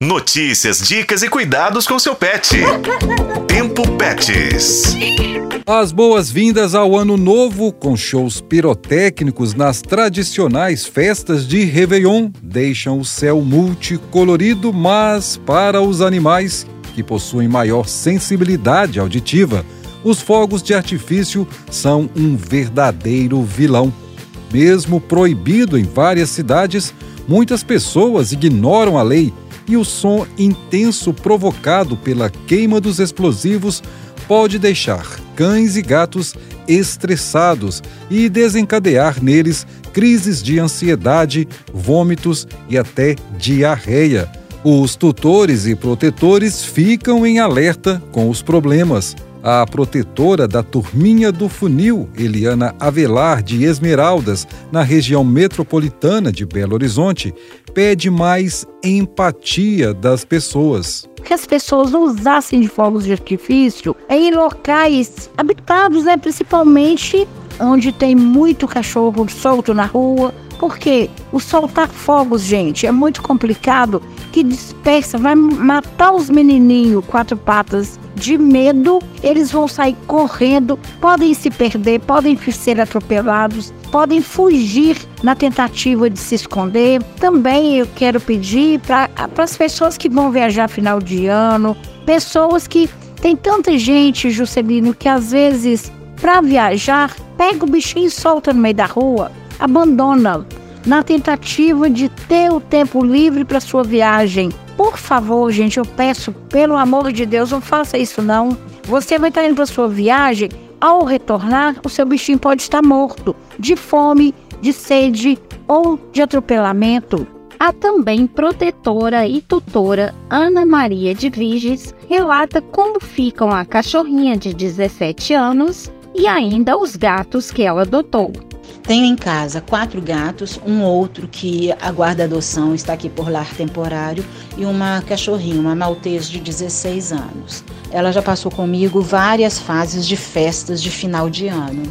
Notícias, dicas e cuidados com seu pet. Tempo Pets. As boas-vindas ao Ano Novo com shows pirotécnicos nas tradicionais festas de Réveillon deixam o céu multicolorido, mas para os animais que possuem maior sensibilidade auditiva, os fogos de artifício são um verdadeiro vilão. Mesmo proibido em várias cidades, muitas pessoas ignoram a lei e o som intenso provocado pela queima dos explosivos pode deixar cães e gatos estressados e desencadear neles crises de ansiedade, vômitos e até diarreia. Os tutores e protetores ficam em alerta com os problemas. A protetora da Turminha do Funil, Eliana Avelar de Esmeraldas, na região metropolitana de Belo Horizonte, pede mais empatia das pessoas. Que as pessoas não usassem de fogos de artifício em locais habitados, né? principalmente onde tem muito cachorro solto na rua, porque o soltar fogos, gente, é muito complicado, que dispersa, vai matar os menininhos quatro patas de medo, eles vão sair correndo, podem se perder, podem ser atropelados, podem fugir na tentativa de se esconder. Também eu quero pedir para as pessoas que vão viajar final de ano, pessoas que tem tanta gente, Juscelino, que às vezes para viajar pega o bichinho e solta no meio da rua abandona na tentativa de ter o tempo livre para sua viagem. Por favor, gente, eu peço, pelo amor de Deus, não faça isso não. Você vai estar indo para sua viagem, ao retornar, o seu bichinho pode estar morto, de fome, de sede ou de atropelamento. A também protetora e tutora Ana Maria de Viges relata como ficam a cachorrinha de 17 anos e ainda os gatos que ela adotou. Tenho em casa quatro gatos, um outro que aguarda adoção, está aqui por lar temporário, e uma cachorrinha, uma maltese de 16 anos. Ela já passou comigo várias fases de festas de final de ano.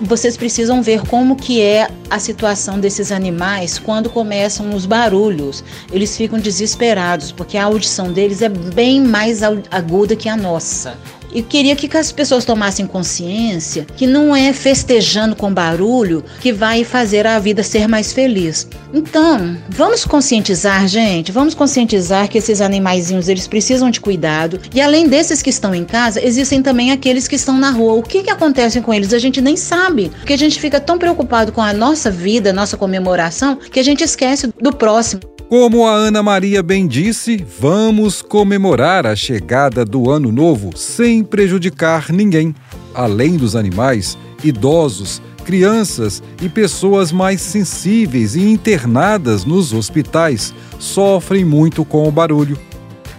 Vocês precisam ver como que é a situação desses animais quando começam os barulhos. Eles ficam desesperados, porque a audição deles é bem mais aguda que a nossa. E queria que as pessoas tomassem consciência que não é festejando com barulho que vai fazer a vida ser mais feliz. Então, vamos conscientizar, gente, vamos conscientizar que esses animaizinhos eles precisam de cuidado. E além desses que estão em casa, existem também aqueles que estão na rua. O que que acontece com eles? A gente nem sabe, porque a gente fica tão preocupado com a nossa vida, nossa comemoração, que a gente esquece do próximo. Como a Ana Maria bem disse, vamos comemorar a chegada do Ano Novo sem prejudicar ninguém. Além dos animais, idosos, crianças e pessoas mais sensíveis e internadas nos hospitais sofrem muito com o barulho.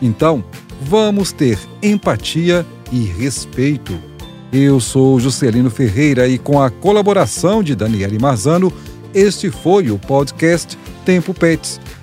Então, vamos ter empatia e respeito. Eu sou Juscelino Ferreira e com a colaboração de Daniele Marzano, este foi o podcast Tempo Pets